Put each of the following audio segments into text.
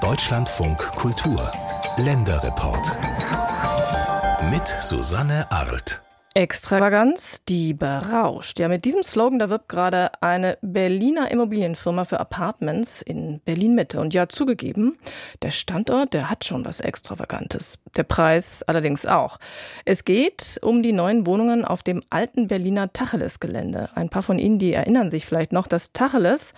Deutschlandfunk Kultur Länderreport mit Susanne Arlt. Extravaganz, die berauscht. Ja, mit diesem Slogan, da wirbt gerade eine Berliner Immobilienfirma für Apartments in Berlin-Mitte. Und ja, zugegeben, der Standort, der hat schon was Extravagantes. Der Preis allerdings auch. Es geht um die neuen Wohnungen auf dem alten Berliner Tacheles-Gelände. Ein paar von Ihnen, die erinnern sich vielleicht noch, dass Tacheles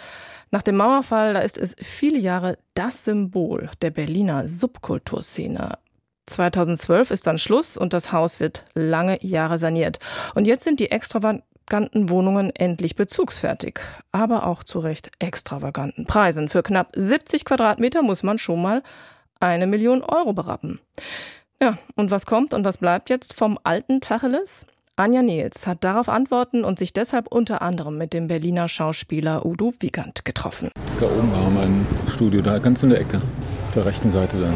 nach dem Mauerfall, da ist es viele Jahre das Symbol der Berliner Subkulturszene. 2012 ist dann Schluss und das Haus wird lange Jahre saniert. Und jetzt sind die extravaganten Wohnungen endlich bezugsfertig, aber auch zu recht extravaganten Preisen. Für knapp 70 Quadratmeter muss man schon mal eine Million Euro berappen. Ja, und was kommt und was bleibt jetzt vom alten Tacheles? Anja Nils hat darauf Antworten und sich deshalb unter anderem mit dem Berliner Schauspieler Udo Wiegand getroffen. Da oben war mein Studio, da ganz in der Ecke, auf der rechten Seite dann.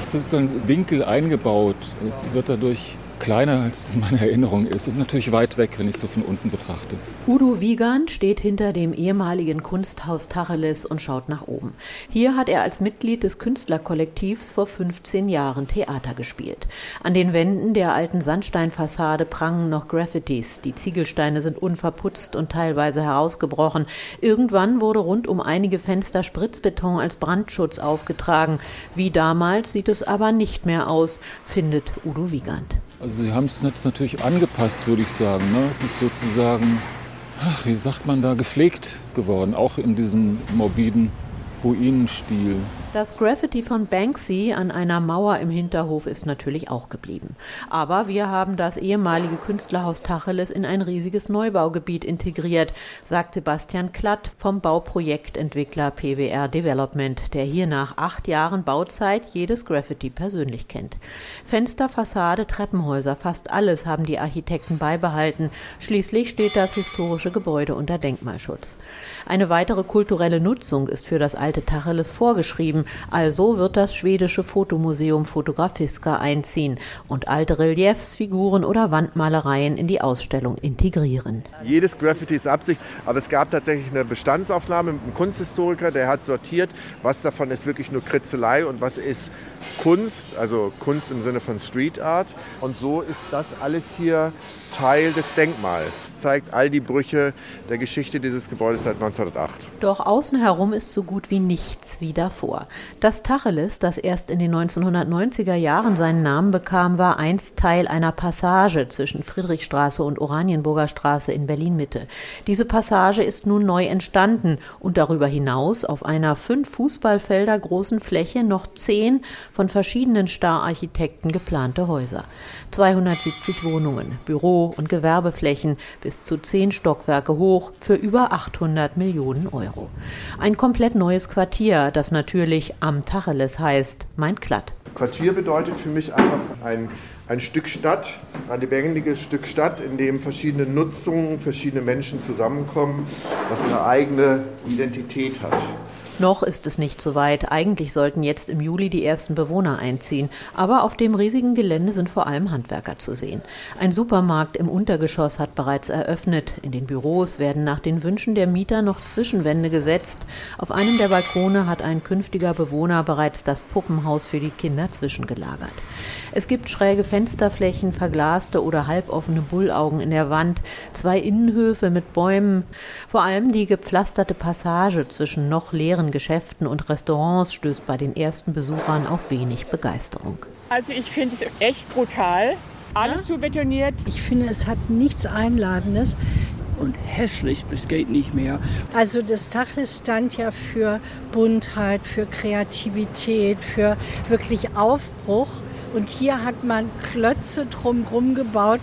Es ist ein Winkel eingebaut. Es wird dadurch kleiner, als es in meiner Erinnerung ist und natürlich weit weg, wenn ich es so von unten betrachte. Udo Wiegand steht hinter dem ehemaligen Kunsthaus Tacheles und schaut nach oben. Hier hat er als Mitglied des Künstlerkollektivs vor 15 Jahren Theater gespielt. An den Wänden der alten Sandsteinfassade prangen noch Graffitis. Die Ziegelsteine sind unverputzt und teilweise herausgebrochen. Irgendwann wurde rund um einige Fenster Spritzbeton als Brandschutz aufgetragen. Wie damals sieht es aber nicht mehr aus, findet Udo Wiegand. Also sie haben es natürlich angepasst, würde ich sagen. Ne? Es ist sozusagen, ach, wie sagt man da, gepflegt geworden, auch in diesem morbiden Ruinenstil. Das Graffiti von Banksy an einer Mauer im Hinterhof ist natürlich auch geblieben. Aber wir haben das ehemalige Künstlerhaus Tacheles in ein riesiges Neubaugebiet integriert, sagt Sebastian Klatt vom Bauprojektentwickler PWR Development, der hier nach acht Jahren Bauzeit jedes Graffiti persönlich kennt. Fenster, Fassade, Treppenhäuser, fast alles haben die Architekten beibehalten. Schließlich steht das historische Gebäude unter Denkmalschutz. Eine weitere kulturelle Nutzung ist für das alte Tacheles vorgeschrieben. Also wird das schwedische Fotomuseum Fotografiska einziehen und alte Reliefs, Figuren oder Wandmalereien in die Ausstellung integrieren. Jedes Graffiti ist Absicht, aber es gab tatsächlich eine Bestandsaufnahme mit einem Kunsthistoriker, der hat sortiert, was davon ist wirklich nur Kritzelei und was ist Kunst, also Kunst im Sinne von Street Art. Und so ist das alles hier Teil des Denkmals, zeigt all die Brüche der Geschichte dieses Gebäudes seit 1908. Doch außen herum ist so gut wie nichts wie davor. Das Tacheles, das erst in den 1990er Jahren seinen Namen bekam, war einst Teil einer Passage zwischen Friedrichstraße und Oranienburger Straße in Berlin-Mitte. Diese Passage ist nun neu entstanden und darüber hinaus auf einer fünf Fußballfelder großen Fläche noch zehn von verschiedenen Stararchitekten geplante Häuser. 270 Wohnungen, Büro- und Gewerbeflächen bis zu zehn Stockwerke hoch für über 800 Millionen Euro. Ein komplett neues Quartier, das natürlich am Tacheles heißt, meint Klatt. Quartier bedeutet für mich einfach ein, ein Stück Stadt, ein lebendiges Stück Stadt, in dem verschiedene Nutzungen, verschiedene Menschen zusammenkommen, das eine eigene Identität hat. Noch ist es nicht so weit. Eigentlich sollten jetzt im Juli die ersten Bewohner einziehen. Aber auf dem riesigen Gelände sind vor allem Handwerker zu sehen. Ein Supermarkt im Untergeschoss hat bereits eröffnet. In den Büros werden nach den Wünschen der Mieter noch Zwischenwände gesetzt. Auf einem der Balkone hat ein künftiger Bewohner bereits das Puppenhaus für die Kinder zwischengelagert. Es gibt schräge Fensterflächen, verglaste oder halboffene Bullaugen in der Wand, zwei Innenhöfe mit Bäumen. Vor allem die gepflasterte Passage zwischen noch leeren Geschäften und Restaurants stößt bei den ersten Besuchern auf wenig Begeisterung. Also ich finde es echt brutal. Alles ja? zu betoniert. Ich finde, es hat nichts Einladendes und hässlich bis geht nicht mehr. Also das Tacheles stand ja für Buntheit, für Kreativität, für wirklich Aufbruch. Und hier hat man Klötze drumherum gebaut,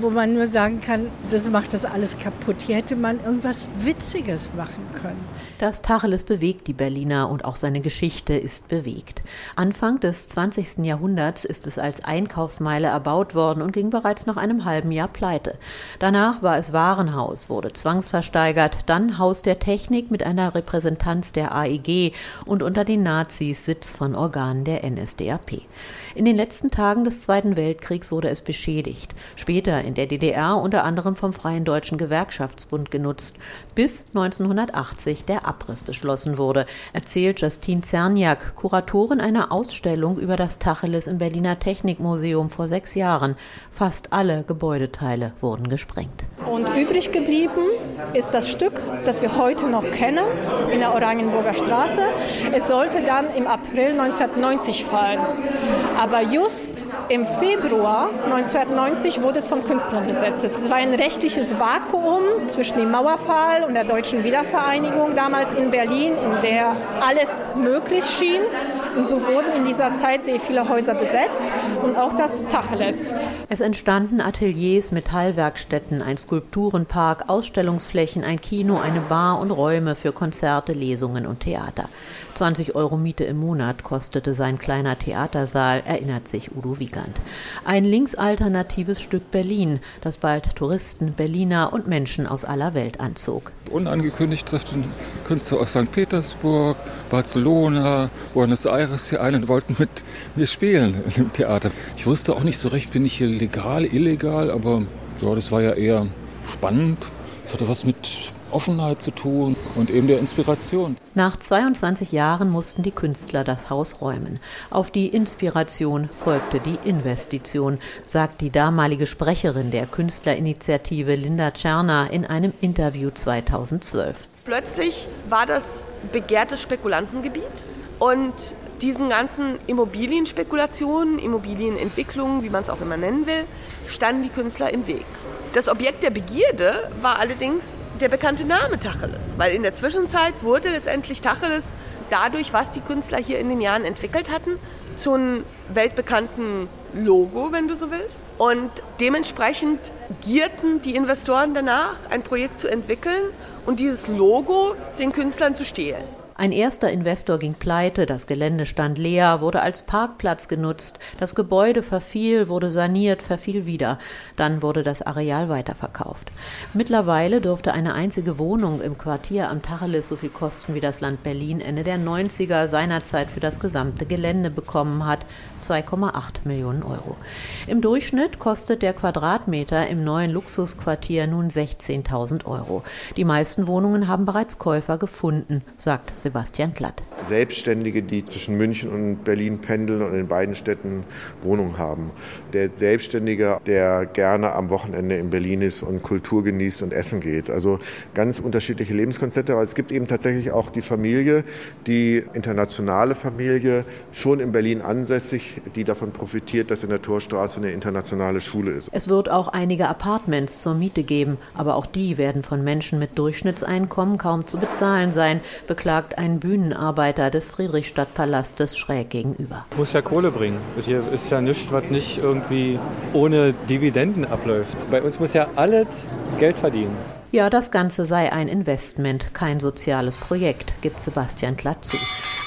wo man nur sagen kann, das macht das alles kaputt. Hier hätte man irgendwas Witziges machen können. Das Tacheles bewegt die Berliner und auch seine Geschichte ist bewegt. Anfang des 20. Jahrhunderts ist es als Einkaufsmeile erbaut worden und ging bereits nach einem halben Jahr pleite. Danach war es Warenhaus, wurde zwangsversteigert, dann Haus der Technik mit einer Repräsentanz der AEG und unter den Nazis Sitz von Organen der NSDAP. In den Tagen des Zweiten Weltkriegs wurde es beschädigt. Später in der DDR unter anderem vom Freien Deutschen Gewerkschaftsbund genutzt, bis 1980 der Abriss beschlossen wurde, erzählt Justine Zerniak, Kuratorin einer Ausstellung über das Tacheles im Berliner Technikmuseum vor sechs Jahren. Fast alle Gebäudeteile wurden gesprengt. Und übrig geblieben ist das Stück, das wir heute noch kennen, in der Oranienburger Straße. Es sollte dann im April 1990 fallen. Aber just im Februar 1990 wurde es von Künstlern besetzt. Es war ein rechtliches Vakuum zwischen dem Mauerfall und der deutschen Wiedervereinigung damals in Berlin, in der alles möglich schien. Und so wurden in dieser Zeit sehr viele Häuser besetzt und auch das Tacheles. Es entstanden Ateliers, Metallwerkstätten, ein Skulpturenpark, Ausstellungsflächen, ein Kino, eine Bar und Räume für Konzerte, Lesungen und Theater. 20 Euro Miete im Monat kostete sein kleiner Theatersaal, erinnert sich Udo Wiegand. Ein linksalternatives Stück Berlin, das bald Touristen, Berliner und Menschen aus aller Welt anzog. Unangekündigt trifft Künstler aus St. Petersburg, Barcelona, Buenos Aires hier ein und wollten mit mir spielen im Theater. Ich wusste auch nicht so recht, bin ich hier legal, illegal, aber ja, das war ja eher spannend. Es hatte was mit Offenheit zu tun und eben der Inspiration. Nach 22 Jahren mussten die Künstler das Haus räumen. Auf die Inspiration folgte die Investition, sagt die damalige Sprecherin der Künstlerinitiative Linda Czerner in einem Interview 2012. Plötzlich war das begehrtes Spekulantengebiet und diesen ganzen Immobilienspekulationen, Immobilienentwicklungen, wie man es auch immer nennen will, standen die Künstler im Weg. Das Objekt der Begierde war allerdings der bekannte Name Tacheles, weil in der Zwischenzeit wurde letztendlich Tacheles dadurch, was die Künstler hier in den Jahren entwickelt hatten, zu einem weltbekannten Logo, wenn du so willst. Und dementsprechend gierten die Investoren danach, ein Projekt zu entwickeln und dieses Logo den Künstlern zu stehlen. Ein erster Investor ging pleite, das Gelände stand leer, wurde als Parkplatz genutzt, das Gebäude verfiel, wurde saniert, verfiel wieder. Dann wurde das Areal weiterverkauft. Mittlerweile dürfte eine einzige Wohnung im Quartier am Tacheles so viel kosten, wie das Land Berlin Ende der 90er seinerzeit für das gesamte Gelände bekommen hat, 2,8 Millionen Euro. Im Durchschnitt kostet der Quadratmeter im neuen Luxusquartier nun 16.000 Euro. Die meisten Wohnungen haben bereits Käufer gefunden, sagt Sebastian Glatt. Selbstständige, die zwischen München und Berlin pendeln und in beiden Städten Wohnungen haben. Der Selbstständige, der gerne am Wochenende in Berlin ist und Kultur genießt und essen geht. Also ganz unterschiedliche Lebenskonzepte. Aber es gibt eben tatsächlich auch die Familie, die internationale Familie, schon in Berlin ansässig, die davon profitiert, dass in der Torstraße eine internationale Schule ist. Es wird auch einige Apartments zur Miete geben, aber auch die werden von Menschen mit Durchschnittseinkommen kaum zu bezahlen sein, beklagt ein Bühnenarbeiter des Friedrichstadtpalastes schräg gegenüber. Muss ja Kohle bringen. Hier ist ja nichts, was nicht irgendwie ohne Dividenden abläuft. Bei uns muss ja alles Geld verdienen. Ja, das Ganze sei ein Investment, kein soziales Projekt, gibt Sebastian Klatt zu.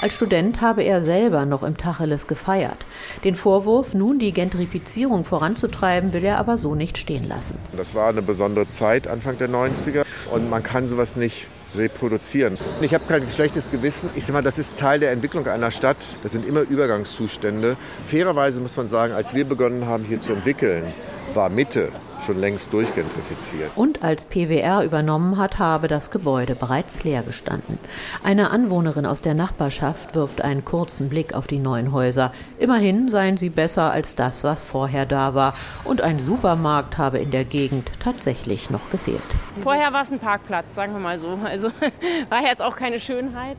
Als Student habe er selber noch im Tacheles gefeiert. Den Vorwurf, nun die Gentrifizierung voranzutreiben, will er aber so nicht stehen lassen. Das war eine besondere Zeit, Anfang der 90er, und man kann sowas nicht reproduzieren. Ich habe kein schlechtes Gewissen. Ich sage mal, das ist Teil der Entwicklung einer Stadt. Das sind immer Übergangszustände. Fairerweise muss man sagen, als wir begonnen haben, hier zu entwickeln, war Mitte schon längst durchgentrifiziert. Und als PWR übernommen hat, habe das Gebäude bereits leer gestanden. Eine Anwohnerin aus der Nachbarschaft wirft einen kurzen Blick auf die neuen Häuser. Immerhin seien sie besser als das, was vorher da war. Und ein Supermarkt habe in der Gegend tatsächlich noch gefehlt. Vorher war es ein Parkplatz, sagen wir mal so. Also war jetzt auch keine Schönheit.